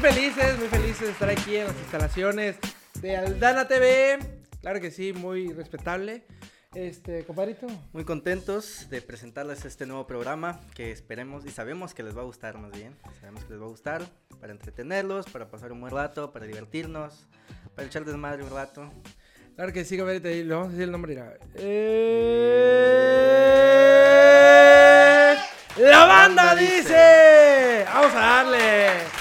muy felices, muy felices de estar aquí en las instalaciones de Aldana TV. Claro que sí, muy respetable. Este, compadrito. Muy contentos de presentarles este nuevo programa que esperemos y sabemos que les va a gustar más bien. Sabemos que les va a gustar para entretenerlos, para pasar un buen rato, para divertirnos, para echar desmadre un rato. Claro que sí, compadrito, y le vamos a decir el nombre. mira. Eh, La banda dice. Vamos a darle.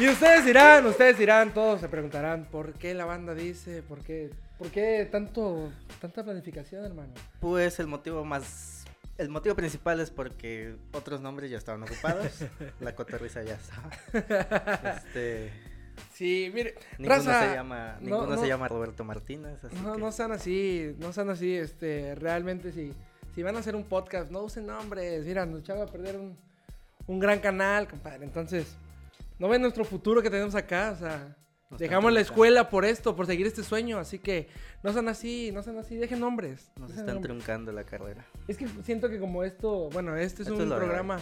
Y ustedes dirán, ustedes dirán, todos se preguntarán, ¿por qué la banda dice? ¿Por qué, por qué tanto, tanta planificación, hermano? Pues el motivo más... El motivo principal es porque otros nombres ya estaban ocupados. La cotorriza ya estaba. Este, Sí, mire, ninguno raza, se llama, no, ninguno no. se llama Roberto Martínez. Así No, que- no sean así, no sean así, este, realmente si, si van a hacer un podcast, no usen nombres, mira, nos echaron a perder un, un gran canal, compadre, entonces, no ven nuestro futuro que tenemos acá, o sea, Nos dejamos la escuela por esto, por seguir este sueño, así que no sean así, no sean así, dejen nombres. Nos dejen están nombres. truncando la carrera. Es que siento que como esto, bueno, este es Esto un programa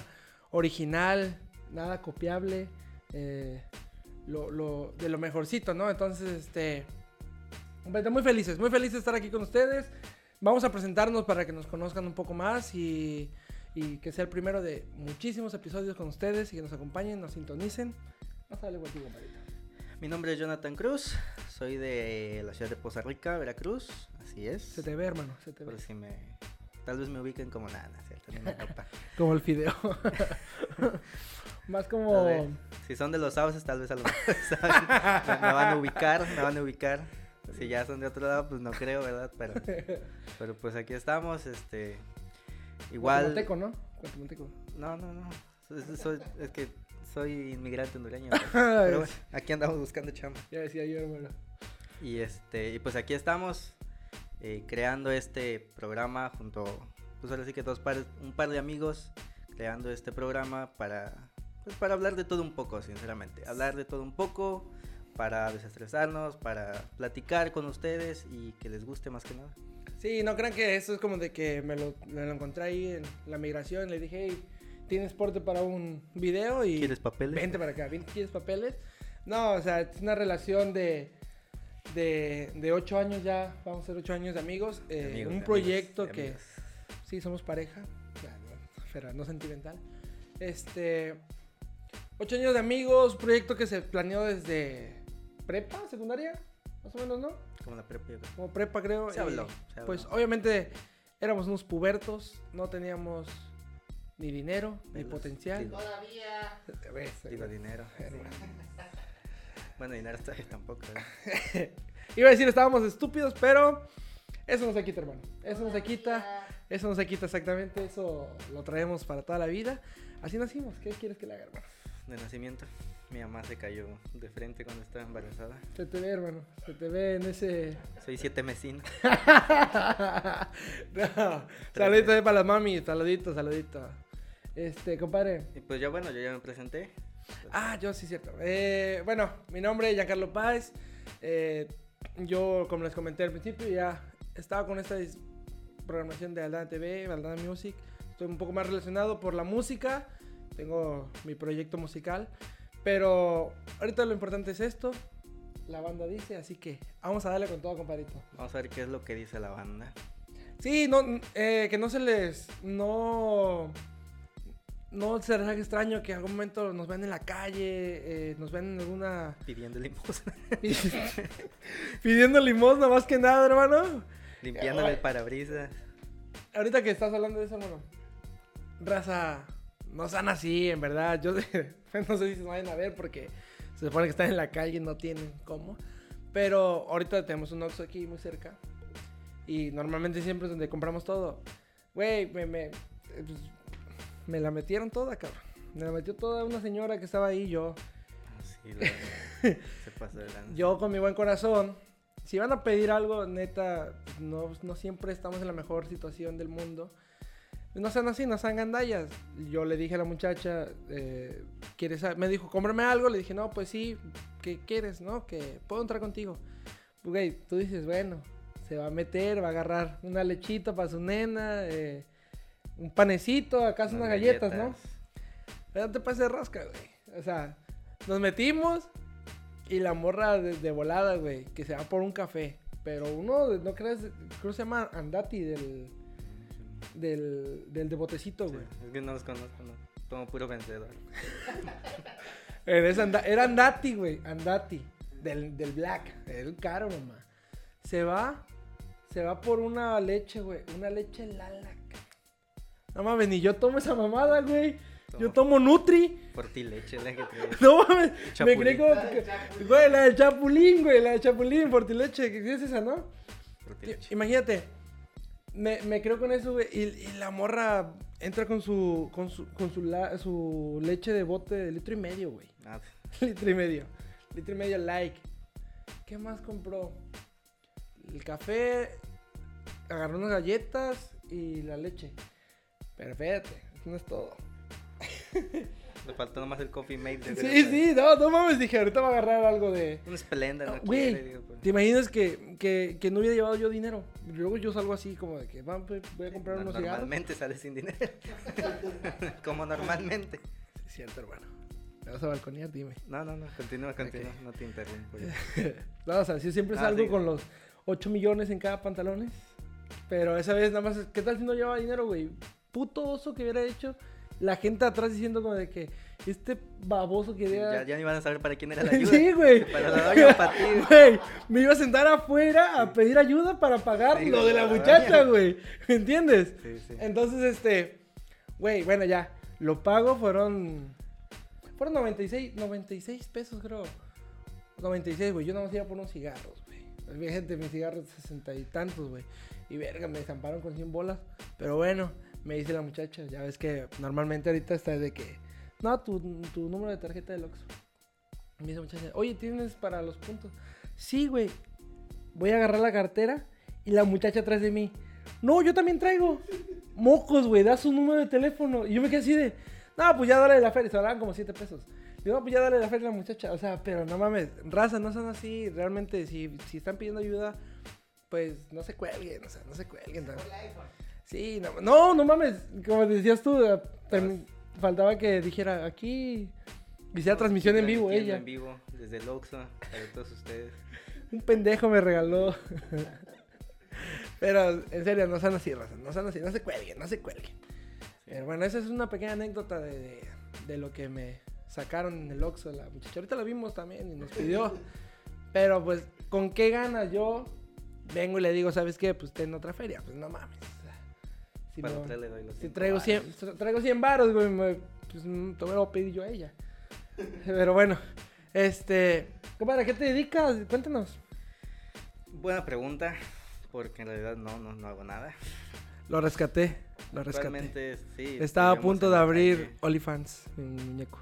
original, nada copiable, eh, lo, lo- de lo mejorcito, ¿no? Entonces, este, hombre, muy felices, muy felices de estar aquí con ustedes. Vamos a presentarnos para que nos conozcan un poco más y, y que sea el primero de muchísimos episodios con ustedes y que nos acompañen, nos sintonicen. A darle contigo, compadrito. Mi nombre es Jonathan Cruz, soy de la ciudad de Poza Rica, Veracruz, así es. Se te ve, hermano, se te ve. Por si me... Tal vez me ubiquen como nada, ¿cierto? Ni me. Como el fideo. Más como... ver, Si son de los sauces, tal vez a lo mejor saben, me van a ubicar, me van a ubicar. Si ya son de otro lado, pues no creo, ¿verdad? Pero, pero pues aquí estamos, este... Igual... Guatemalteco, ¿no? Guatemalteco. No, no, no. Soy- soy- es que soy inmigrante hondureño. pero- Pero bueno, aquí andamos buscando chamba. Ya decía yo, hermano. Y este, y pues aquí estamos eh, creando este programa junto, pues ahora sí que dos pares, un par de amigos creando este programa para, pues para hablar de todo un poco, sinceramente, hablar de todo un poco, para desestresarnos, para platicar con ustedes y que les guste más que nada. Sí, no crean que eso es como de que me lo, me lo encontré ahí en la migración. Le dije, hey, ¿tienes porte para un video? Y ¿Quieres papeles? Vente para acá, ¿ven- ¿quieres papeles? No, o sea, es una relación de, de, de ocho años ya, vamos a ser ocho años de amigos. De eh, amigos, un de proyecto amigos, que, sí, somos pareja, pero no sentimental. Este, ocho años de amigos, un proyecto que se planeó desde prepa, secundaria, más o menos, ¿no? Como la prepa, yo creo. como prepa creo. Se y, habló, se Pues obviamente éramos unos pubertos, no teníamos ni dinero, ni potencial. digo. Todavía. ¿Ves? Digo dinero. Bueno, dinero tampoco. ¿eh? Iba a decir estábamos estúpidos, pero eso no se quita, hermano. Eso no se quita, eso no se quita exactamente, eso lo traemos para toda la vida. Así nacimos, ¿qué quieres que le haga, hermano? De nacimiento, mi mamá se cayó de frente cuando estaba embarazada. Se te ve, hermano, se te ve en ese... Soy siete mesino. no, saludito ahí para las mami, saludito, saludito. Este, compadre, Y pues yo, bueno, yo ya me presenté. Ah, yo sí, cierto. Eh, bueno, mi nombre es Giancarlo Páez. Eh, yo, como les comenté al principio, ya estaba con esta programación de Aldana TV, Aldana Music. Estoy un poco más relacionado por la música. Tengo mi proyecto musical. Pero ahorita lo importante es esto. La banda dice, así que vamos a darle con todo, compadrito. Vamos a ver qué es lo que dice la banda. Sí, no, eh, que no se les. No. No se les haga extraño que en algún momento nos vean en la calle, eh, nos ven en alguna. Pidiendo limosna. pidiendo limosna más que nada, hermano. Limpiándole el parabrisas. Ahorita que estás hablando de eso, hermano. Raza, no sean así, en verdad. Yo no sé si se vayan a ver porque se supone que están en la calle y no tienen cómo. Pero ahorita tenemos un Oxxo aquí muy cerca. Y normalmente siempre es donde compramos todo. Güey, me, me, eh, pues, me la metieron toda, cabrón. Me la metió toda una señora que estaba ahí, yo. Lo- se pasó de lanza. Yo con mi buen corazón, si van a pedir algo, neta, no, no siempre estamos en la mejor situación del mundo. No sean así, no sean gandallas. Yo le dije a la muchacha, eh, ¿quieres a-?" me dijo, cómprame algo. Le dije, no, pues sí, ¿qué quieres? No, que puedo entrar contigo. Güey, tú dices, bueno, se va a meter, va a agarrar una lechita para su nena, eh, un panecito, acaso unas, galletas, ¿no? Pero no te pases de rosca, güey. O sea, Nos metimos y la morra de, de volada, güey, que se va por un café. Pero uno, no crees, creo que se llama Andati del, del, del de botecito, Sí, güey. es que no los conozco, no. Como puro vencedor. Anda- era Andati, güey, Andati, del, del Black, el caro nomás. Se va, se va por una leche, güey, una leche Lala. No mames, ni yo tomo esa mamada, güey. Yo tomo Nutri. Fortileche, la que te No mames, me Chapulín. creí como que- Güey, la de Chapulín, güey, la de Chapulín, Fortileche, ¿qué es esa, no? Fortileche. Imagínate, me, me creo con eso, güey, y, y la morra entra con su, con su, con su, la- su leche de bote de litro y medio, güey. Ah, litro y medio. Litro y medio like. ¿Qué más compró? El café, agarró unas galletas y la leche. Pero espérate, eso no es todo. le faltó nomás el coffee mate. de Sí, sí, no, no mames, dije, ahorita va a agarrar algo de... Un Splendor, no Güey, quiere, pues. ¿te imaginas que, que, que no hubiera llevado yo dinero? Luego yo salgo así como de que "Va, pues, voy a comprar No- unos cigarros. Normalmente sales sin dinero. Como normalmente. Sí, es cierto, hermano. ¿Me vas a balconear? Dime. No, no, no, continúa, continúa, no te interrumpo. No, o sea, sí, siempre Ah, salgo con los 8 millones en cada pantalones. Pero esa vez nada más, ¿qué tal si no llevaba dinero, güey? Puto oso que hubiera hecho. La gente atrás diciendo como de que este baboso quería... Ya, ya ni van a saber para quién era la ayuda. sí, güey. Para la doña para ti. Güey, me iba a sentar afuera a pedir ayuda para pagar Sí, lo de la la muchacha, güey. ¿Me entiendes? Sí, sí. Entonces, este, güey, bueno, ya, lo pago fueron, fueron 96, 96 pesos, creo. 96, güey, yo no me iba por unos cigarros, güey. Gente, mis cigarros, sesenta y tantos, güey. Y verga, me desamparon con 100 bolas. Pero bueno, me dice la muchacha, ya ves que normalmente ahorita está de que, no, tu, tu número de tarjeta del Oxxo. Me dice la muchacha, oye, ¿tienes para los puntos? Sí, güey. Voy a agarrar la cartera y la muchacha atrás de mí. No, yo también traigo. Mocos, güey, da su número de teléfono. Y yo me quedé así de, no, pues ya dale la feria. Se hablaban como 7 pesos. Digo, no, pues ya dale la feria a la muchacha. O sea, pero no mames, raza, no son así. Realmente, si, si están pidiendo ayuda, pues no se cuelguen, o sea, no se cuelguen. ¿no? Sí, no, no, no mames. Como decías tú, eh, faltaba que dijera aquí. Hiciera transmisión en vivo ella. En vivo, desde el Oxxo, para todos ustedes. Un pendejo me regaló. Pero en serio, no sean así, raza. No sean así, no se cuelguen, no se cuelguen. Pero bueno, esa es una pequeña anécdota de, de- de lo que me sacaron en el Oxxo la muchacha. Ahorita la vimos también y nos pidió. Pero pues, ¿con qué ganas yo vengo y le digo, ¿sabes qué? Pues ten otra feria. Pues no mames. Si, Para no- otra le doy los si cinco traigo varos. 100, traigo 100 baros, güey, me- pues mm, te voy a pedir yo a ella. Pero bueno, este... Compadre, ¿a qué te dedicas? Cuéntanos. Buena pregunta, porque en realidad no, no, no hago nada. Lo rescaté, lo rescaté. Realmente, sí. Estaba a punto de abrir. OnlyFans, mi muñeco.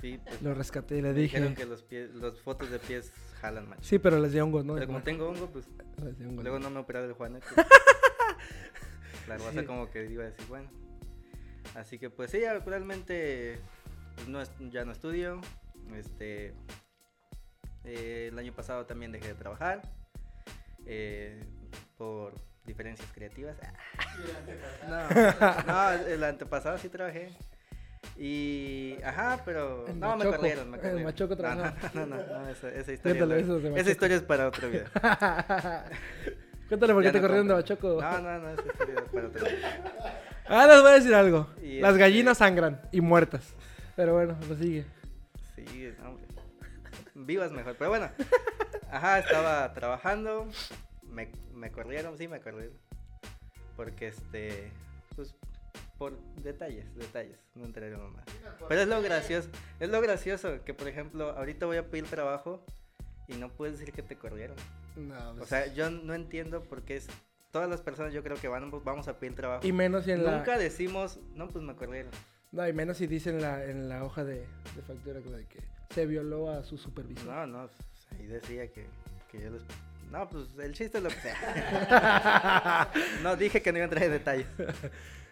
Sí, pues, Lo rescaté, le me dijeron dije. que los pies, las fotos de pies jalan, macho. Sí, pero les dio hongos, ¿no? Pero como tengo hongo, pues hongos. luego no me operaron el Juanete. la raza Sí. como que iba a decir, bueno. Así que pues sí, actualmente pues, no es- ya no estudio. Este, eh, el año pasado también dejé de trabajar. eh, por diferencias creativas. No, no, el antepasado sí trabajé. Y, ajá, pero... No, me corrieron, me corrieron. Machoco No. No, no, no, no, esa, esa historia, Cuéntale no- eso de esa Machoco. historia es para otro video. Cuéntale por qué te no corrieron de. Bachoco. No, no, no, es otro video. Ah, les voy a decir algo. Y Las este- gallinas sangran y muertas. Pero bueno, lo sigue. Sí, hombre. Vivas mejor. Pero bueno. Ajá, estaba trabajando. Me, me corrieron, sí me corrieron. Porque este. Pues por detalles, detalles. No entraré más. Pero es lo gracioso. Es lo gracioso que, por ejemplo, ahorita voy a pedir trabajo y no puedes decir que te corrieron. No, O sea, yo no entiendo por qué es. Todas las personas yo creo que van, vamos a pedir trabajo. y menos si en la... Nunca decimos, no, pues me corrieron. No, y menos si dice en la, en la hoja de, de factura como de que se violó a su supervisor. No, no, pues, ahí decía que, que yo les... No, pues el chiste es lo que sea. no, dije que no iba a entrar en detalles.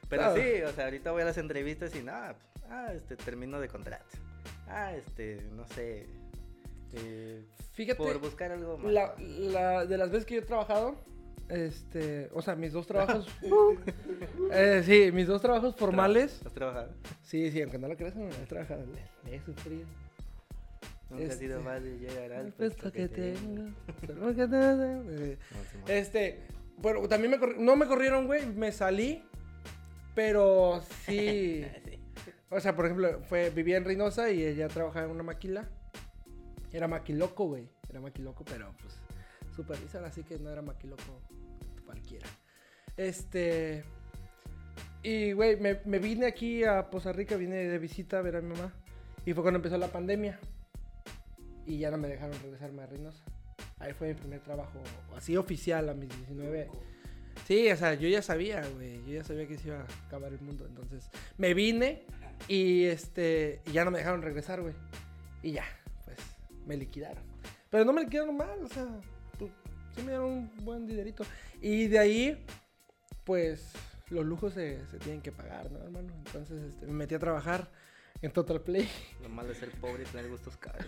Pero sí, o sea, ahorita voy a las entrevistas y nada, pues, ah, este, termino de contrato. Ah, este, no sé, eh, Fíjate, por buscar algo más. la, la- de las veces que yo he trabajado, este, o sea, mis dos trabajos, eh, sí, mis dos trabajos formales, ¿Has trabajado? sí, sí, aunque no lo creas, no, he trabajado, le, he sufrido. Nunca ha sido Este, fácil llegar al puesto que tengo. que nada. Eh. Este, bueno, también me corri- no me corrieron, güey, me salí, pero sí, Sí. o sea, por ejemplo, fue, vivía en Reynosa y ella trabajaba en una maquila, era maquiloco, güey, era maquiloco, pero pues supervisor, así que no era maquiloco cualquiera. Este, y güey, me, me vine aquí a Poza Rica, vine de visita a ver a mi mamá, y fue cuando empezó la pandemia, y ya no me dejaron regresarme a Reynosa. Ahí fue mi primer trabajo así oficial a mis 19. Sí, o sea, yo ya sabía, güey. Yo ya sabía que se iba a acabar el mundo. Entonces, me vine y este. Y ya no me dejaron regresar, güey. Y ya, me liquidaron. Pero no me liquidaron mal, o sea, pues, sí me dieron un buen dinerito. Y de ahí, pues, los lujos se, se tienen que pagar, ¿no, hermano? Entonces, este, me metí a trabajar en Total Play. Lo malo de ser pobre y tener gustos caros.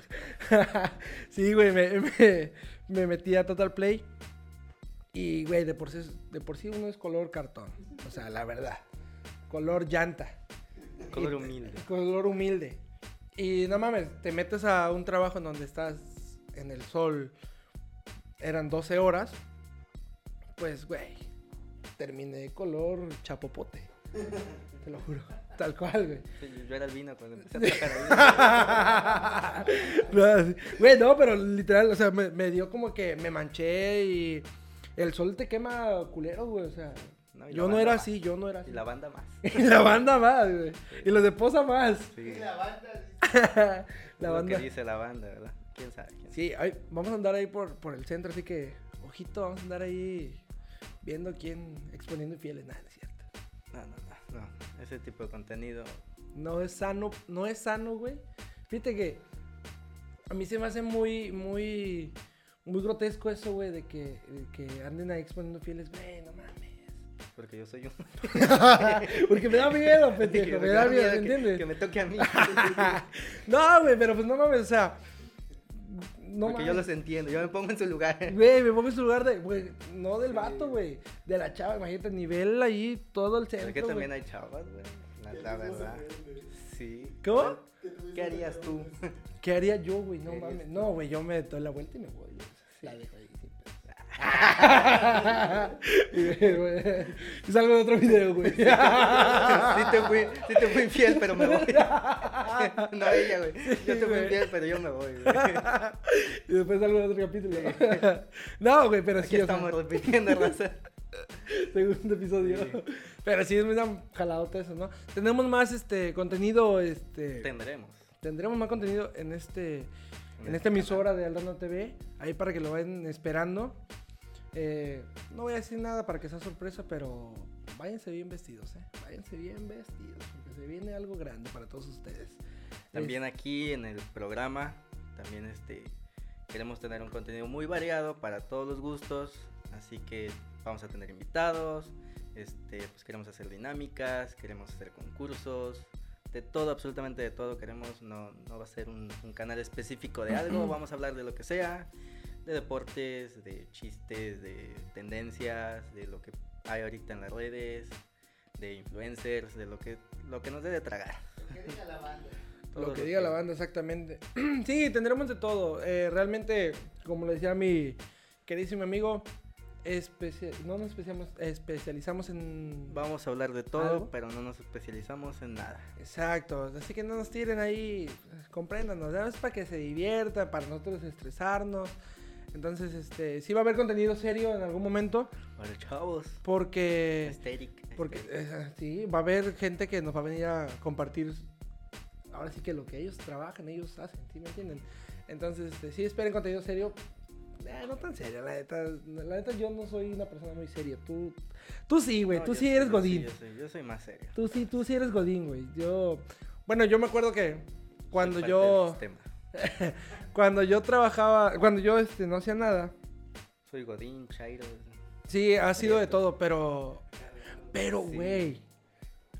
sí, güey, me, me, me metí a Total Play. Y, güey, de por, sí, de por sí uno es color cartón. O sea, la verdad. Color llanta. Color Y- humilde. Color humilde. Y no mames, te metes a un trabajo en donde estás en el sol. Eran 12 horas. Pues, güey, terminé color chapopote. Te lo juro. Tal cual, güey. Sí, Yo era el vino cuando empecé a. No, sí. Güey, no, pero literal, o sea, me, me dio como que me manché y el sol te quema culero, güey, o sea. No, yo no era más. así, yo no era así. Y la banda más. Y la banda más, güey. Y los de Poza más. Sí. La banda. la Lo banda. que dice la banda, ¿verdad? ¿Quién sabe? ¿Quién sabe? Sí, vamos a andar ahí por, por el centro, así que, ojito, vamos a andar ahí viendo quién exponiendo infieles. Nada, no es cierto. No, no, no, no. Ese tipo de contenido. No es sano, no es sano, güey. Fíjate que a mí se me hace muy, muy, muy grotesco eso, güey, de que, de que anden ahí exponiendo fieles, güey, no mames. Porque yo soy un. Porque me da miedo, pendejo, me da miedo, ¿me que- entiendes? Que me toque a mí. No, güey, pero pues no mames, o sea, no Porque yo los entiendo. Yo me pongo en su lugar. Güey, me pongo en su lugar de, güey, no del vato, güey, de la chava, imagínate, nivel ahí, todo el centro, Es que también hay chavas, güey. La, la verdad. Sí. ¿Cómo? ¿Qué harías tú? ¿Qué haría yo, güey? No ¿Qué harías mames. No, güey, yo me doy la vuelta y me voy. La dejo ahí. y, salgo de otro video, güey. Sí te fui, sí te fui infiel, pero me voy. No ella, güey. Yo te fui infiel, pero yo me voy, güey. y después salgo de otro capítulo. no, güey, pero Aquí sí, estamos repitiendo, raza. segundo episodio. Sí. Pero sí es muy jaladota eso, ¿no? Tenemos más este contenido, este. Tendremos. Tendremos más contenido en este. En este esta emisora de Aldano TV, ahí para que lo vayan esperando. Eh, no voy a decir nada para que sea sorpresa, pero váyanse bien vestidos, ¿eh? Váyanse bien vestidos, porque se viene algo grande para todos ustedes. También aquí en el programa, también este queremos tener un contenido muy variado para todos los gustos, así que vamos a tener invitados, este, pues queremos hacer dinámicas, queremos hacer concursos, de todo, absolutamente de todo queremos, no, no va a ser un, un canal específico de algo, vamos a hablar de lo que sea, de deportes, de chistes, de tendencias, de lo que hay ahorita en las redes, de influencers, de lo que, lo que nos dé de tragar. ¿Qué diga la banda? Lo que diga la banda, exactamente. sí, tendremos de todo. Eh, realmente, como le decía mi queridísimo amigo, especia- no nos especializamos, especializamos en... Vamos a hablar de todo, ¿Algo? pero no nos especializamos en nada. Exacto, así que no nos tiren ahí, compréndanos, ¿no? es para que se diviertan, para nosotros estresarnos. Entonces, este, sí va a haber contenido serio en algún momento, Para chavos. porque, Aesthetic, porque eh, sí, va a haber gente que nos va a venir a compartir, ahora sí que lo que ellos trabajan, ellos hacen, ¿sí me entienden? Entonces, este, sí esperen contenido serio, eh, no tan serio, la neta, la neta yo no soy una persona muy seria, tú, tú sí, güey, No, tú sí eres godín. yo, soy, yo soy más serio. Tú sí, tú sí eres Godín, güey. Yo. Bueno, yo me acuerdo que cuando yo. Cuando yo trabajaba. Cuando yo este, no hacía nada. Soy Godín, Chairo. Sí, ha sido de todo, pero. Pero, Sí. güey.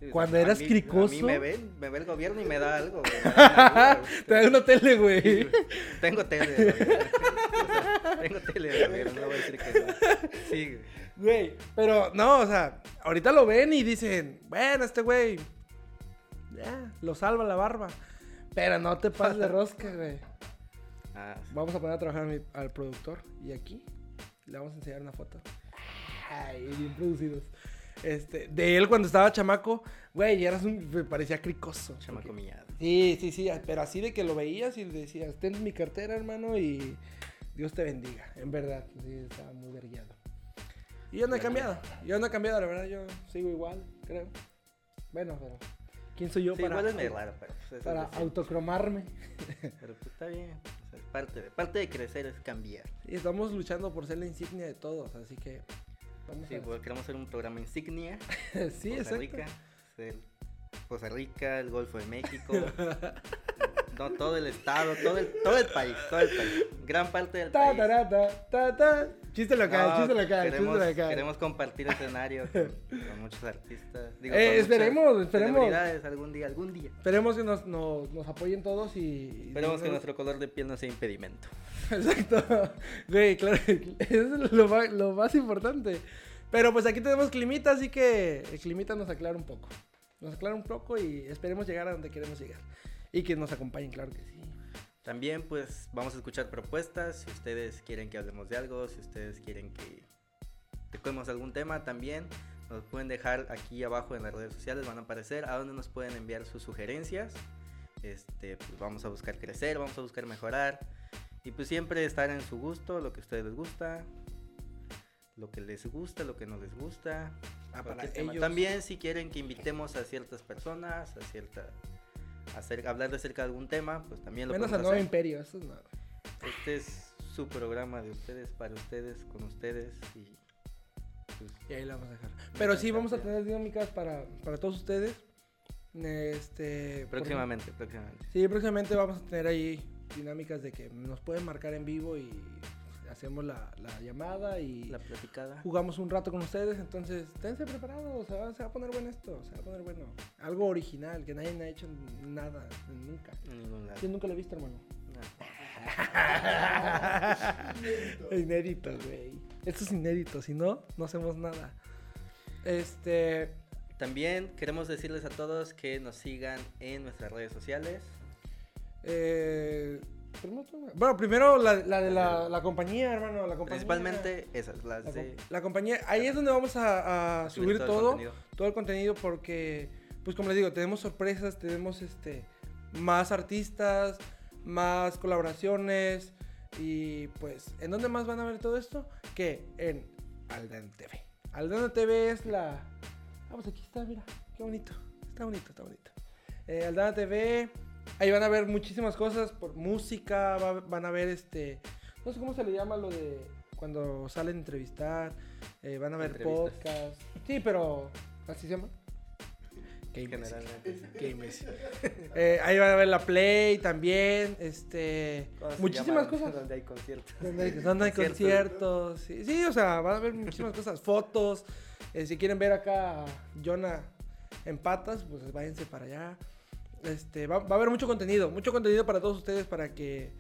Sí, Cuando a eras mí- A cricoso. mí me ven, me ve el gobierno y me da algo. güey, güey. Te da una tele, Sí, güey. güey. Tengo tele sea, Tengo tele gobierno, no voy a decir que no. Sí, güey. Güey. Pero, no, o sea, ahorita lo ven y dicen, bueno, este güey. Ya, lo salva la barba. Pero no te pases de rosca, güey. Ah. Vamos a poner a trabajar a mi- al productor y aquí le vamos a enseñar una foto. Ay, bien producidos. Este, de él cuando estaba chamaco, güey, eras un, me parecía cricoso. Chamaco porque- millado. Sí, sí, sí, pero así de que lo veías y le decías, ten mi cartera, hermano, y Dios te bendiga. En verdad, sí, estaba muy vergueado. Y yo no he cambiado, yo no he cambiado, la verdad, yo sigo igual, creo. Bueno, pero ¿quién soy yo Sí, para, igual es medio raro, pero pues, es para autocromarme? Pero pues está bien. o sea, es parte, de, parte de crecer es cambiar. Y estamos luchando por ser la insignia de todos, así que vamos Sí, a... pues, queremos hacer un programa insignia. sí, Costa exacto. Rica. ser Costa Rica, el Golfo de México. no, todo el estado, todo el, todo el país, todo el país. Gran parte del Ta, país. ta, ta, ta, ta. Chiste local, No, chiste local, queremos, chiste local. queremos compartir escenario con, con muchos artistas. Digo, Eh, con esperemos, esperemos. algún día, algún día. Esperemos que nos, nos, nos apoyen todos y... y Esperemos que nuestro color de piel no sea impedimento. Exacto. Güey, claro, eso es lo más, lo más importante. Pero pues aquí tenemos climita, así que el climita nos aclara un poco. Nos aclara un poco y esperemos llegar a donde queremos llegar. Y que nos acompañen, claro que sí. También pues vamos a escuchar propuestas, si ustedes quieren que hablemos de algo, si ustedes quieren que toquemos algún tema también, nos pueden dejar aquí abajo en las redes sociales, van a aparecer a donde nos pueden enviar sus sugerencias. Este, pues vamos a buscar crecer, vamos a buscar mejorar y pues siempre estar en su gusto, lo que a ustedes les gusta, lo que les gusta, lo que no les gusta. Ah, para ellos. También si quieren que invitemos a ciertas personas, a cierta a hablar de cerca de algún tema, pues también lo Menos al nuevo imperio, eso es nada. Este es su programa de ustedes, para ustedes, con ustedes y pues, Y ahí la vamos a dejar. Pero sí, vamos a tener dinámicas para, para todos ustedes. Este, por- próximamente, próximamente. Sí, próximamente vamos a tener ahí dinámicas de que nos pueden marcar en vivo y hacemos la, la llamada y La platicada. jugamos un rato con ustedes. Entonces, esténse preparados, se va, se va a poner bueno esto, se va a poner bueno. Algo original, que nadie ha hecho nada, nunca. Yo nunca lo he visto, hermano. No. inédito, güey. Esto es inédito, si no, no hacemos nada. Este, También queremos decirles a todos que nos sigan en nuestras redes sociales. eh, bueno, primero la, la de la, la compañía, hermano, la compañía. Principalmente esas, las La, de... la compañía, ahí es donde vamos a, a subir todo, todo el contenido porque, pues como les digo, tenemos sorpresas, tenemos este más artistas, más colaboraciones y pues, ¿en dónde más van a ver todo esto? Que en Aldana TV. Aldana TV es la... Ah, pues aquí está, mira, qué bonito, está bonito, está bonito. Eh, Aldana TV, ahí van a ver muchísimas cosas, por música, va- van a ver este... No sé cómo se le llama lo de cuando salen a entrevistar, eh, van a ver podcast. Sí, pero así se llama. Imbécil. Eh, ahí van a ver la Play también, este, ¿Cómo se muchísimas cosas. Donde hay conciertos. Donde hay, donde hay conciertos. Sí, sí, o sea, van a ver muchísimas cosas. Fotos. eh, si quieren ver acá a Jonah en patas, pues váyanse para allá. Este, va, va a haber mucho contenido, mucho contenido para todos ustedes para que,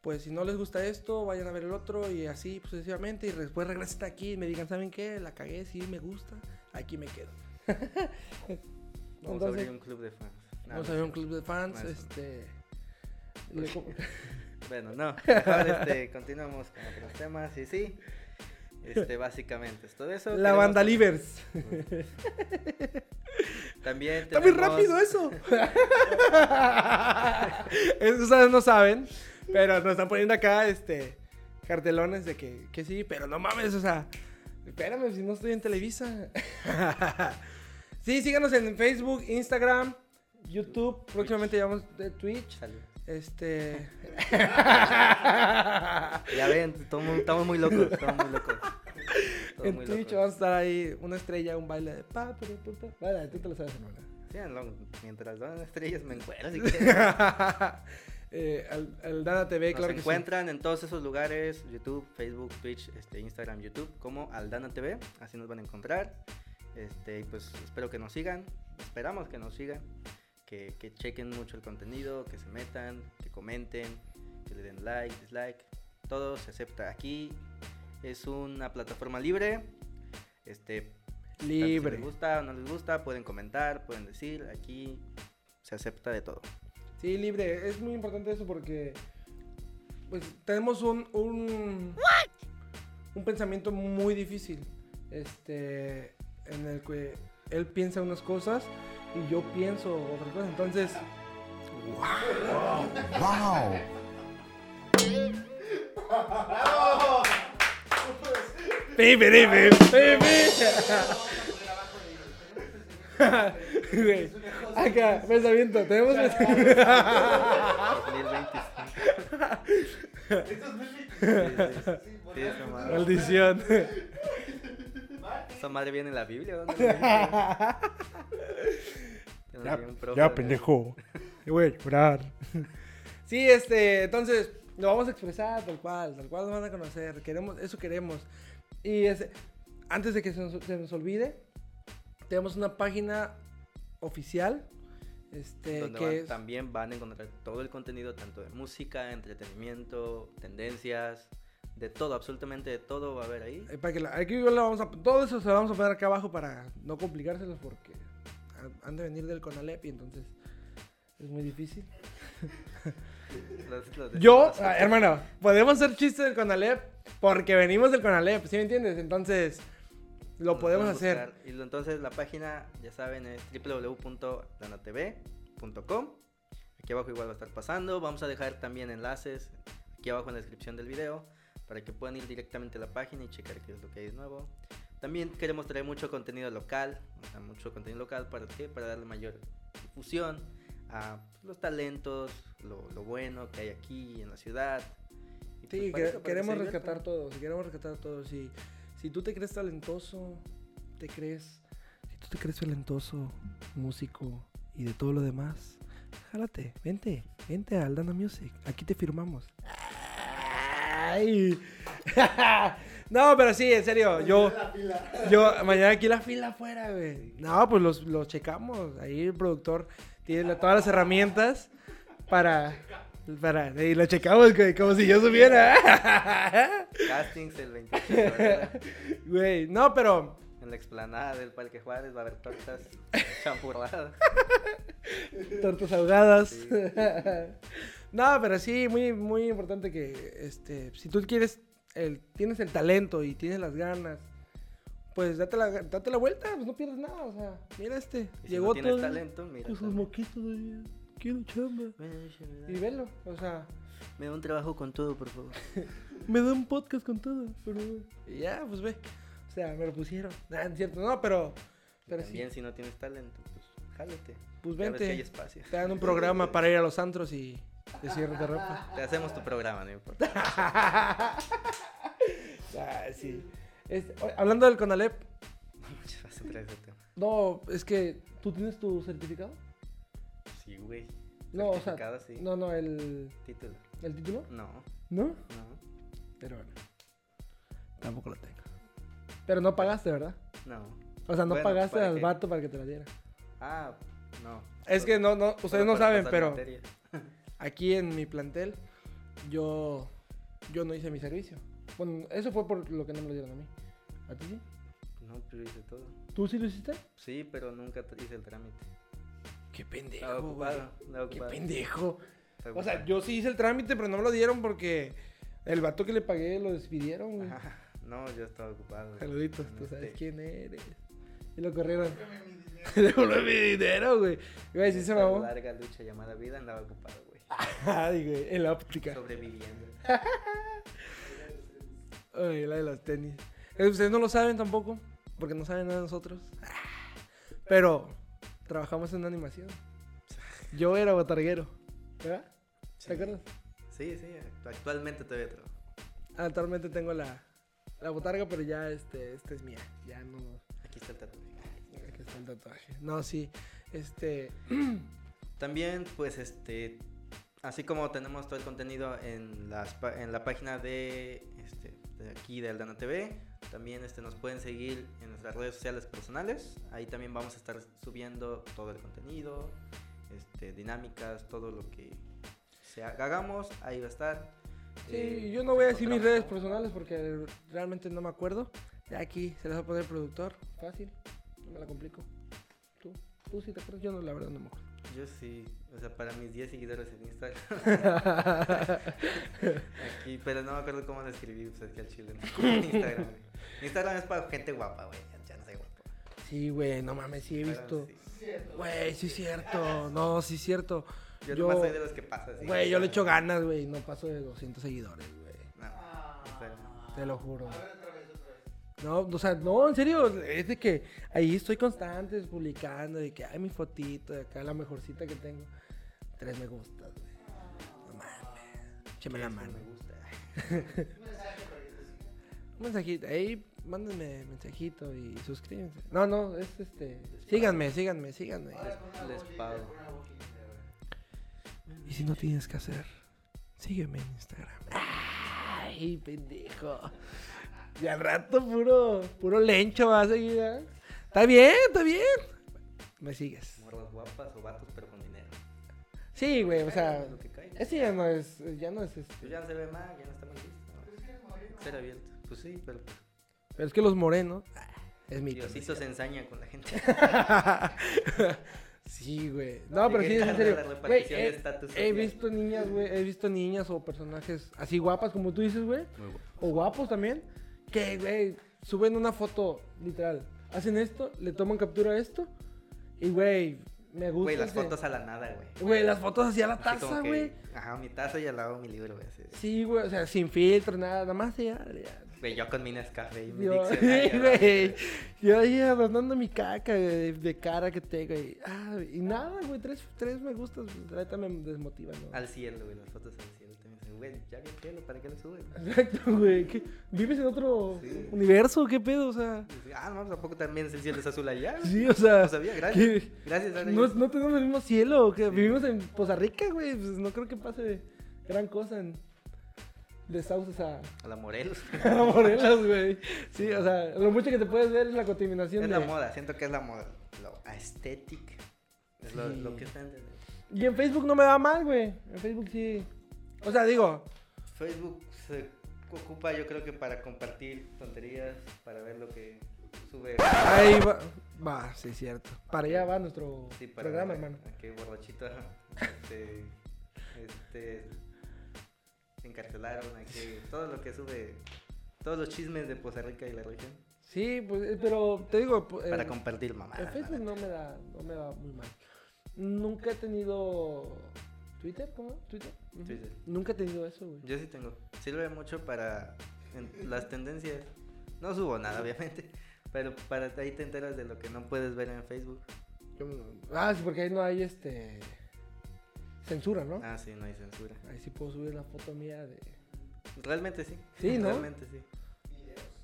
pues si no les gusta esto, vayan a ver el otro y así sucesivamente. Y después regresen aquí y me digan, ¿saben qué? La cagué, sí, me gusta, aquí me quedo. Vamos a abrir un club de fans. No, Vamos a es un club de fans, No, eso no. este... Bueno, no. Mejor este, continuamos con otros temas y sí. Este, básicamente es todo eso. la banda Livers. También Está muy rápido eso. Ustedes no saben, pero nos están poniendo acá este cartelones de que, que sí, pero no mames, o sea, espérame si no estoy en Televisa. sí, síganos en Facebook, Instagram, YouTube, próximamente llamamos de Twitch. Salud. Este Ya ven, estamos muy locos, estamos muy locos. Todos en muy Twitch vamos a estar ahí una estrella, un baile de pa, pa, pa, pa. Vale, tú te lo sabes, hermana. Sí, no, mientras dan estrellas me encuentro si quieren. eh, al, al Dana TV, Nos claro que sí. encuentran en todos esos lugares, YouTube, Facebook, Twitch, este, Instagram, YouTube, como Aldana TV, así nos van a encontrar. Este, y pues espero que nos sigan, esperamos que nos sigan, que, que chequen mucho el contenido, que se metan, que comenten, que le den like, dislike, todo se acepta aquí. Es una plataforma libre, este, tanto Si Libre. les gusta o no les gusta, pueden comentar, pueden decir, aquí se acepta de todo. Sí, libre. Es muy importante eso porque pues tenemos un, un, un pensamiento muy difícil. Este, en el que él piensa unas cosas y yo pienso otras cosas. Entonces, Wow. pi, Güey, acá, pensamiento, tenemos pensamiento. 2025. Sí, sí, sí, esa madre. Maldición. Esa madre viene en la Biblia. ¿dónde Ya, de- pendejo. Te voy a llorar. Sí, este, entonces, lo vamos a expresar tal cual, tal cual nos van a conocer. Queremos, eso queremos. Y ese- antes de que se nos, se nos olvide, tenemos una página oficial. Este, donde que van- es- también van a encontrar todo el contenido, tanto de música, entretenimiento, tendencias, de todo, absolutamente de todo va a haber ahí. eh, para que la- aquí lo vamos a, todo eso se lo vamos a poner acá abajo para no complicárselos porque han- han de venir del Conalep y entonces es muy difícil. Yo, ah, hermano, podemos hacer chistes del Conalep porque venimos del Conalep, ¿sí me entiendes? Entonces, lo podemos hacer. Y lo- entonces la página, ya saben, es www.danatv.com. Aquí abajo igual va a estar pasando. Vamos a dejar también enlaces aquí abajo en la descripción del video para que puedan ir directamente a la página y checar qué es lo que hay de nuevo. También queremos traer mucho contenido local, o sea, mucho contenido local para qué? Para darle mayor difusión a los talentos, lo, lo bueno que hay aquí en la ciudad. Y, pues, Sí, que- que queremos rescatar todo, si queremos rescatar todo. Si, si tú te crees talentoso, te crees, si tú te crees talentoso, músico y de todo lo demás, jálate, vente, vente a Aldana Music, aquí te firmamos. Ay. no, pero sí, en serio, yo, yo, mañana aquí la fila afuera, güey. No, pues los, los checamos, ahí el productor tiene la- todas las herramientas para... Para, y lo checamos güey, como si yo supiera. Castings el 28 de febrero. Güey, no, pero En la explanada del Parque Juárez va a haber tortas champurradas. tortas ahogadas. Sí. no, pero sí, muy, muy importante que, este, si tú quieres, el, tienes el talento y tienes las ganas, pues date la, date la vuelta, pues no pierdes nada, o sea, mira este, Y si llegó no tienes todo talento, mira. con sus también. moquitos quiero chamba. Y velo, o sea, Me da un trabajo con todo, por favor. me da un podcast con todo, pero, y ya, pues ve, o sea, me lo pusieron, ah, es cierto, no, pero, pero sí, También si no tienes talento, pues jálate. pues que hay vente, espacio. te dan un programa para ir a los antros y decir de ropa. Te hacemos tu programa, no importa. Ah, sí. Este, hablando del Conalep, no, es que tú tienes tu certificado. Sí, güey. No, o sea, sí. no, no, el, Título. el título, No, ¿no? no. Pero bueno, tampoco lo tengo. Pero no pagaste, ¿verdad? No. O sea, no Bueno, pagaste ¿para al qué? vato para que te la diera. Ah, no. Es que no, no, ustedes no saben, pero aquí en mi plantel, yo, yo no hice mi servicio. Bueno, eso fue por lo que no me lo dieron a mí. ¿A ti sí? No, pero hice todo. ¿Tú sí lo hiciste? Sí, pero nunca hice el trámite. Qué pendejo, ocupado. Estaba Qué pendejo. O sea, yo sí hice el trámite, pero no me lo dieron porque el vato que le pagué lo despidieron, güey. Ajá. No, yo estaba ocupado. güey. Saluditos, tú sabes este- quién eres. Y lo corrieron. Devuelve mi dinero, güey. Güey, sí se mamó. larga lucha llamada vida andaba ocupado, güey. Ay, güey, en la óptica. Sobreviviendo. Ay, la de los tenis. Ustedes no lo saben tampoco, porque no saben nada de nosotros. Pero trabajamos en animación. Yo era botarguero. ¿Verdad? Sí. ¿Te acuerdas? Sí, sí, act- actualmente todavía trabajo. Actualmente tengo la, la botarga, pero ya este, esta es mía. Ya no. Aquí está el tatuaje. Aquí está el tatuaje. No, sí. Este. También, pues, este, así como tenemos todo el contenido en, las, en la página de, este, de aquí de Aldana TV, también este, nos pueden seguir en nuestras redes sociales personales. Ahí también vamos a estar subiendo todo el contenido, este, dinámicas, todo lo que se ha- hagamos, ahí va a estar. Sí, Eh, yo no voy a decir mis redes personales porque realmente no me acuerdo. Ya aquí se las va a poner el productor. Fácil. No me la complico. ¿Tú? ¿Tú sí te acuerdas? Yo no, la verdad no me acuerdo. Yo sí, o sea, para mis 10 seguidores en Instagram. Aquí, pero no me acuerdo cómo lo escribí, pues es que al chile no Instagram, güey. Instagram es para gente guapa, güey. Ya no soy guapo. Sí, güey, no mames, sí he visto. sí. Güey, sí es cierto. No, sí es cierto. Yo, Yo- nomás soy de los que pasa así. Güey, yo le echo ganas, güey. No paso de 200 seguidores, güey. No, enfermo. Te lo juro. No, o sea, no, en serio, es de que ahí estoy constante publicando, de que, ay, mi fotito, de acá la mejorcita que tengo. Tres me gustas, güey. No mames. Échame la mano. Me gusta. Un mensajito, ahí, mándenme mensajito y suscríbanse. No, no, es este. Síganme, síganme, síganme. Les, les pago. Y si no tienes que hacer, sígueme en Instagram. Ay, pendejo. Y al rato puro, puro lencho va a seguir. ¿eh? Está bien, está bien. Me sigues. Morras guapas o vatos, pero con dinero. Sí, güey, o sea, Lo que caiga. ese ya no es, ya no es Pues este. ya no se ve mal, ya no está mal visto. Ser abierto. Pues sí, pero Pero es que los morenos, es mi. Diosito se ensaña con la gente. Sí, güey. No, pero sí, es en serio. Güey, he, visto niñas, güey. He visto niñas o personajes así guapas como tú dices, güey. O guapos también. Que, güey, suben una foto, literal. Hacen esto, le toman captura a esto. Y, güey, me gusta. Güey, las ese- fotos a la nada, güey. Güey, las fotos hacia la Así como taza, que, güey. Ajá, mi taza y al lado mi libro, güey. Sí, güey, o sea, sin filtro, nada, nada más ya. Güey, yo con mi Nescafé y mi Yo, diccionario. güey, yo ahí adornando mi caca de, de cara que tengo. Y, ah, y nada, güey, tres, tres me gustas. La neta me desmotiva, ¿no? Al cielo, güey, las fotos al cielo. Güey, ya el cielo, ¿para qué lo suben? Exacto, güey. ¿qué? ¿Vives en otro Sí. universo? ¿Qué pedo? O sea, ah, no, tampoco también el cielo es azul allá. sí, o sea. No sabía, gracias. Gracias, No, tenemos el mismo cielo, que Sí. vivimos en Poza Rica, güey. Pues no creo que pase gran cosa en de Sauces a, A la Morelos. a Morelos, güey. Sí, o sea, lo mucho que te puedes ver es la contaminación es de... la moda, siento que es la moda. Lo aesthetic. Es lo, Sí. lo que está en. Y en Facebook no me va mal, güey. En Facebook sí. O sea, digo, Facebook se ocupa, yo creo que para compartir tonterías, para ver lo que sube. ahí va. Va, sí, cierto. Para allá va nuestro Sí, para programa, ver hermano. qué borrachito este, este, encarcelaron, a qué- todo lo que sube, todos los chismes de Poza Rica y la región, Sí, pues, eh, pero te digo, pu- para eh, compartir mamá. en Facebook no me da, no me va muy mal. Nunca he tenido Twitter, ¿cómo? Twitter. Twitter. Nunca he tenido eso, güey. Yo sí tengo, sirve mucho para en las tendencias. No subo nada, obviamente, pero para ahí te enteras de lo que no puedes ver en Facebook. Ah, sí, porque ahí no hay este censura, ¿no? Ah, sí, no hay censura. Ahí sí puedo subir la foto mía de. Realmente sí. Sí, ¿no? Realmente sí.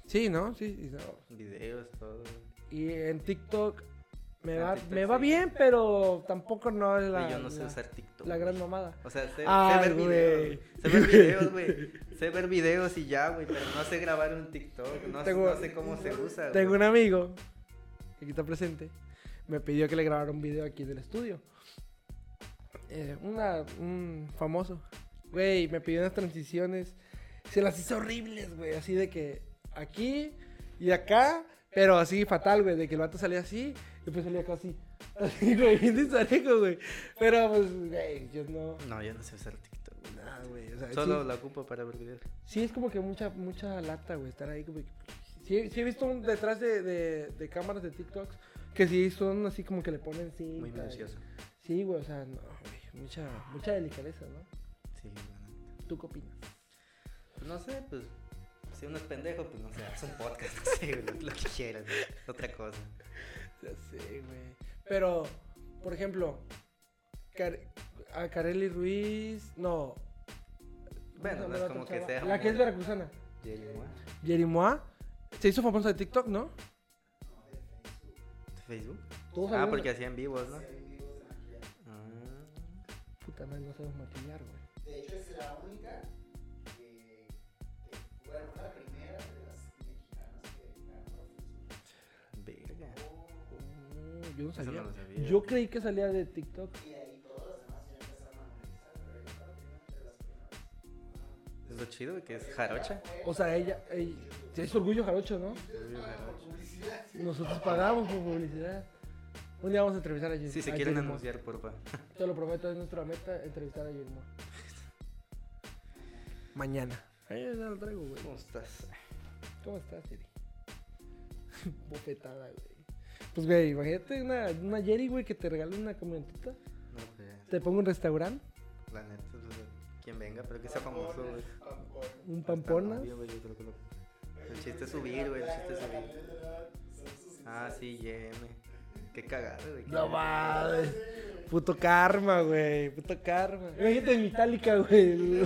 Sí, ¿no? Sí. no. Videos, todo. Y en TikTok me va, TikTok me va sí. bien, pero tampoco no es la, y yo no sé la, usar TikTok. la güey. gran mamada. O sea, sé, sé Ay, ver videos. Sé ver videos, güey. Sé ver videos y ya, güey. Pero no sé grabar un TikTok. No, sé- Tengo- no sé cómo se usa. Tengo güey. un amigo que aquí está presente. Me pidió que le grabara un video aquí del estudio. Eh, una, un famoso. Güey, me pidió unas transiciones. Se las hizo horribles, güey. Así de que aquí y acá. Pero así fatal, güey. De que el vato salía así. Y después salía acá así. Güey. Bien güey. Pero pues, güey, yo no. No, yo no sé usar TikTok. güey. Nada, güey. O sea, Solo sí, la ocupo para ver videos. sí es como que mucha, mucha lata, güey. Estar ahí que. Sí, sí he visto un detrás de, de, de cámaras de TikToks que sí son así como que le ponen cinta. Muy minucioso. Sí, güey, o sea, no, güey, mucha, mucha delicadeza, ¿no? Sí, bueno. ¿Tú qué opinas? Pues no sé, pues. Si uno es pendejo, pues no sé, haz un podcast, no sé, güey, lo, lo que quieras, güey, otra cosa. Ya sé, güey. Pero, por ejemplo, Car a Kareli Ruiz, no. ¿Cómo Bueno, no es la como que sea La que es veracruzana. Jerry Moore, Yerimoa. Se hizo famosa de TikTok, ¿no? ¿de Facebook? Ah, porque hacían vivos, ¿no? Ah, Puta madre, no sabemos maquillar, güey. De hecho, es la única que, que- bueno, yo no Eso sabía. no lo sabía. Yo creí que salía de TikTok. Y de ahí todas las demás ya empezaron a monetizar, pero ella fue la primera de las primeras. Es lo chido, que es jarocha. O sea, ella, ella hizo orgullo jarocho, ¿no? Nosotros pagamos por publicidad. Un día vamos a entrevistar a Jerry. Si se quieren anunciar, porfa. Te lo prometo, es nuestra meta entrevistar a Moore. Mañana. Ahí ya lo traigo, güey. ¿Cómo estás? ¿Cómo estás, Jerry? Bofetada, güey. Pues, güey, imagínate una, una Jerry, güey, que te regale una camionetita. No, pues, Te ponga un restaurante, la neta, pues, quien venga, pero que sea famoso, güey. un pampona. novio, güey, yo creo que lo- El chiste es subir, güey, el chiste es subir. Ah, sí, Yeme. Qué güey. No mames. Puto karma, güey. Puto karma. Imagínate en Itálica, güey.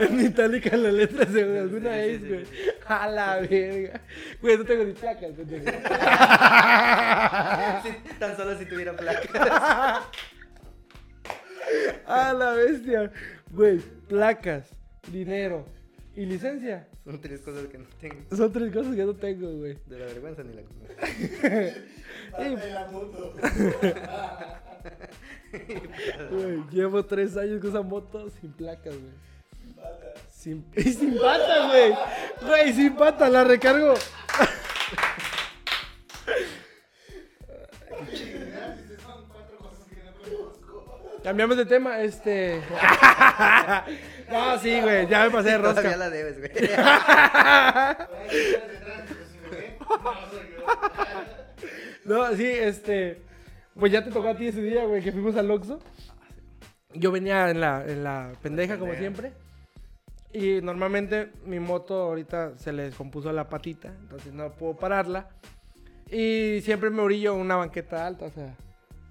En Itálica las letras de alguna vez, sí, güey. sí. A la verga. Güey, no tengo ni placas, pendejo. Sí, tan solo si tuviera placa. A la bestia. Güey, placas, dinero y licencia. Son tres cosas que no tengo. Son tres cosas que no tengo, güey. De la vergüenza ni la. Y, de la moto. Güey, llevo tres años con esa moto sin placas, güey. Sin, y sin patas, güey. Güey, sin patas, la recargo. Son cuatro cosas que no conozco. Cambiamos de tema, este. No, sí, güey, ya me pasé de Todavía rosca. la debes, güey. No, sí, este. Pues ya te tocó a ti ese día, güey, que fuimos al Oxxo. Yo venía en la, en la pendeja, como siempre. Y normalmente mi moto ahorita se le descompuso la patita, entonces no puedo pararla. Y siempre me orillo una banqueta alta, o sea,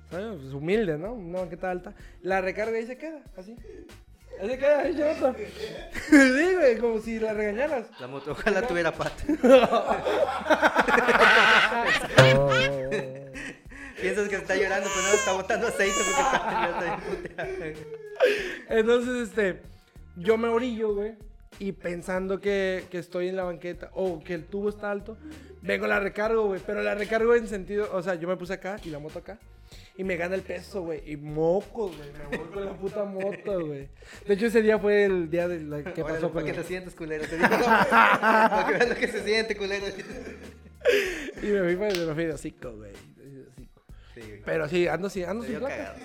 ¿sabes? Pues humilde, ¿no? Una banqueta alta. La recarga y se queda, así. Ahí se queda, ahí lleva Sí, güey, como si la regañaras. La moto, ojalá tuviera pata. Piensas que está llorando, pero no, está botando aceite porque está, ya está bien. Entonces, este, yo me orillo, güey. Y pensando que, que estoy en la banqueta o que el tubo está alto, vengo la recargo, güey. Pero la recargo en sentido, o sea, yo me puse acá y la moto acá. Y me gana el peso, güey. Y mocos, güey. Me vuelvo la puta moto, güey. De hecho, ese día fue el día de la que Órale, pasó con para que te sientes, culero. Te digo, no, para que veas lo que se siente, culero. Y me fui, pues, me fui de hocico, güey. Sí. Pero sí, ando, sin- ando sin placas. cagado.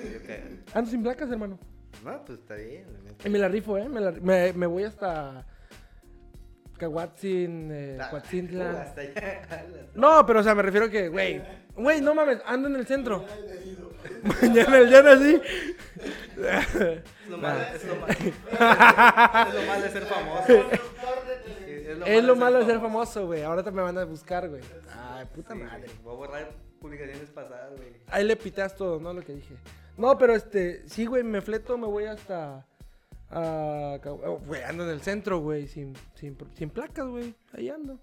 Ando sin placas, hermano. No, pues está bien. Y me la rifo, ¿eh? Me, la- me, me voy hasta Cahuatzin, eh, Ah, allá. No, pero o sea, me refiero que, güey, güey, no mames, ando en el centro. Mañana el día así. Es lo malo, es lo malo. Es lo malo de ser famoso. Es lo malo de ser famoso, güey. Ahora te me van a buscar, güey. Ay, puta Sí, madre. Voy a borrar publicaciones pasadas, güey. Ahí le pitas todo, ¿no? Lo que dije. No, pero este, sí, güey, me fleto, me voy hasta. A, oh, güey, ando en el centro, güey, sin, sin, sin placas, güey. Ahí ando.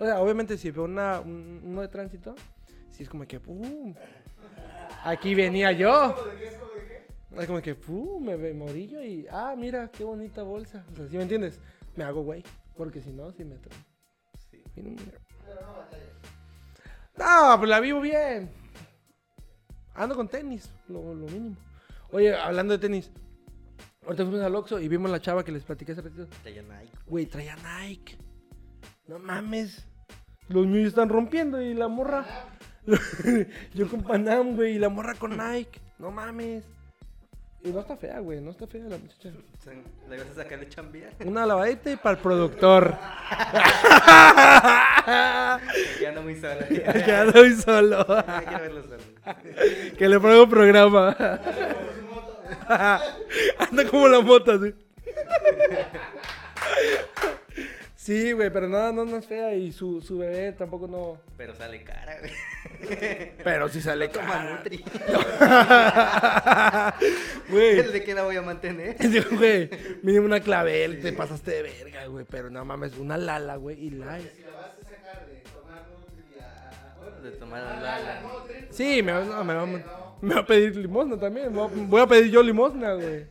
O sea, obviamente, si veo una, un- uno de tránsito, sí es como que, pum. Aquí venía yo. Es como que, pum, me, me morillo y, ah, mira, qué bonita bolsa. O sea, ¿sí me entiendes? Me hago, güey. Porque si no, sí me traen. Sí. No, pues la vivo bien. Ando con tenis, lo, lo mínimo. Oye, hablando de tenis. Ahorita fuimos al Oxxo y vimos la chava que les platiqué hace ratito. Traía Nike. Güey, traía Nike. No mames. Los míos están rompiendo y la morra. Yo con Panam, güey, y la morra con Nike. No mames. Y no está fea, güey, no está fea la muchacha. ¿La ibas a sacar de chambia? Una lavadita y para el productor. Ya ando muy solo. Ya quiero verlo solo. Que le pongo programa. Anda como la moto, así. Sí, güey, pero no, no, no es fea y su, su bebé tampoco no... Pero sale cara, güey. Pero sí sale Toma cara. Nutri. Güey, ¿De qué la voy a mantener? güey, mínimo una clavel, te pasaste de verga, güey, pero no mames, una lala, güey, y live. Si la vas a sacar de tomar Nutri a. De tomar a la la lala. Sí, me, no, me, va, a- me va a pedir limosna también, voy a pedir yo limosna, güey.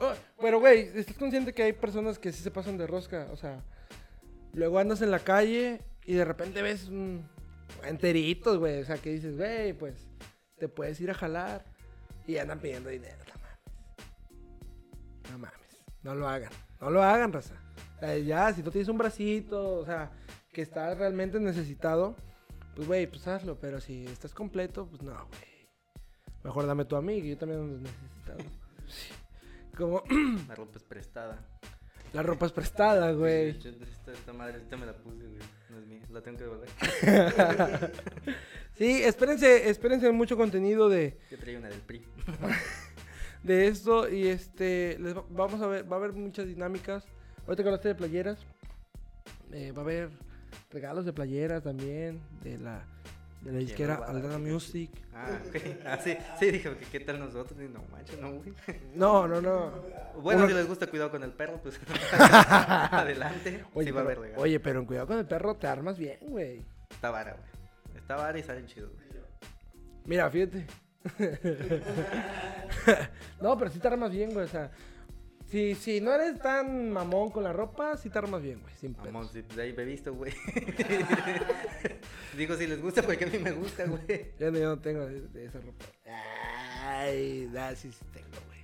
Oh, pero, güey, ¿estás consciente que hay personas que sí se pasan de rosca? O sea, luego andas en la calle y de repente ves un enteritos, güey. O sea, que dices, güey, pues te puedes ir a jalar y andan pidiendo dinero. No mames. No mames. No lo hagan. No lo hagan, raza. O sea, ya, si tú tienes un bracito, o sea, que estás realmente necesitado, pues, güey, pues hazlo. Pero si estás completo, pues no, güey. Mejor dame tú a mí, que yo también los necesitaba. Sí. Como La ropa es prestada. la ropa es prestada, güey. Sí, Esta, esta madre, esta me la puse, güey. No es mía, la tengo que devolver. Sí, espérense, espérense mucho contenido de, Yo traía una del PRI. de esto y este les va- vamos a ver va a haber muchas dinámicas ahorita que hablaste de playeras eh, va a haber regalos de playeras también de la de la disquera nos va a dar Aldana? Music Ah, ok. Ah, sí, sí, dije, ¿qué tal nosotros? Y no manches, no, güey. no no no Bueno, Uno- si les gusta cuidado con el perro, pues adelante. oye, sí va a haber pero, oye pero en cuidado con el perro te armas bien güey Está vara, güey. Está vara y salen chidos, güey. mira fíjate no pero sí te armas bien güey o sea si, si no eres tan mamón con la ropa, sí te armas bien, güey. Sin pedos. Vamos, de ahí me he visto, güey. Digo, si les gusta, porque a mí me gusta, güey. No, yo no tengo de, de esa ropa. Ay, da, sí, sí tengo, güey.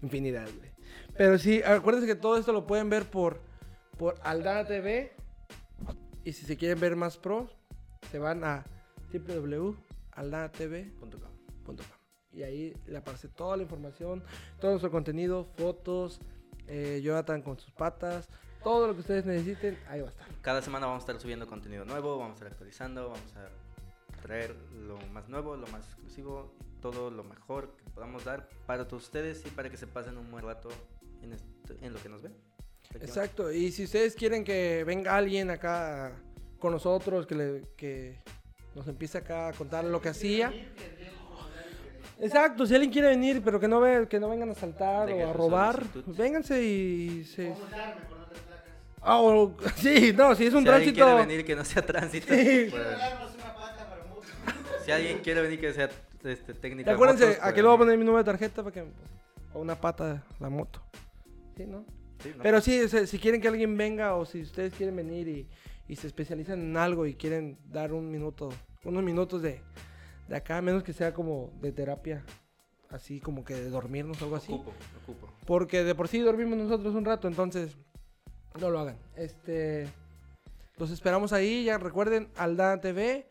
Infinidad, güey. Pero sí, acuérdense que todo esto lo pueden ver por, por Aldana TV. Y si se quieren ver más pro, se van a www.aldanatv.com. Y ahí le aparece toda la información, todo nuestro contenido, fotos, eh, Jonathan con sus patas, todo lo que ustedes necesiten, ahí va a estar. Cada semana vamos a estar subiendo contenido nuevo, vamos a estar actualizando, vamos a traer lo más nuevo, lo más exclusivo, todo lo mejor que podamos dar para todos ustedes y para que se pasen un buen rato en, esto- en lo que nos ven. Exacto, y si ustedes quieren que venga alguien acá con nosotros, que, le, que nos empiece acá a contar lo que hacía. Exacto, si alguien quiere venir, pero que no, ve, que no vengan a saltar Deje o a robar, solicitud. pues vénganse y se... Vamos a darme con otras placas. Ah, o- sí, no, si es un si alguien tránsito... quiere venir que no sea tránsito, Sí. pues, Quiero darnos una pata para moto. si alguien quiere venir que sea este, técnico Y de acuérdense, motos, aquí pues, le voy a poner mi número de tarjeta para que... O una pata la moto. Sí, ¿no? sí, ¿no? Pero sí, o sea, si quieren que alguien venga o si ustedes quieren venir y, y se especializan en algo y quieren dar un minuto, unos minutos de, de acá, a menos que sea como de terapia, así como que de dormirnos algo así. Ocupo, ocupo. Porque de por sí dormimos nosotros un rato, entonces no lo hagan. Este, los esperamos ahí, ya recuerden, Aldana TV.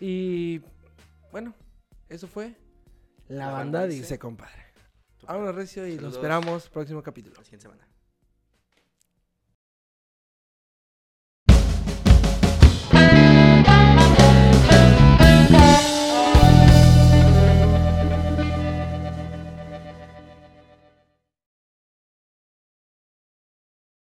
Y bueno, eso fue La, La banda dice, compadre. Vámonos, Recio, y los esperamos próximo capítulo. La siguiente semana.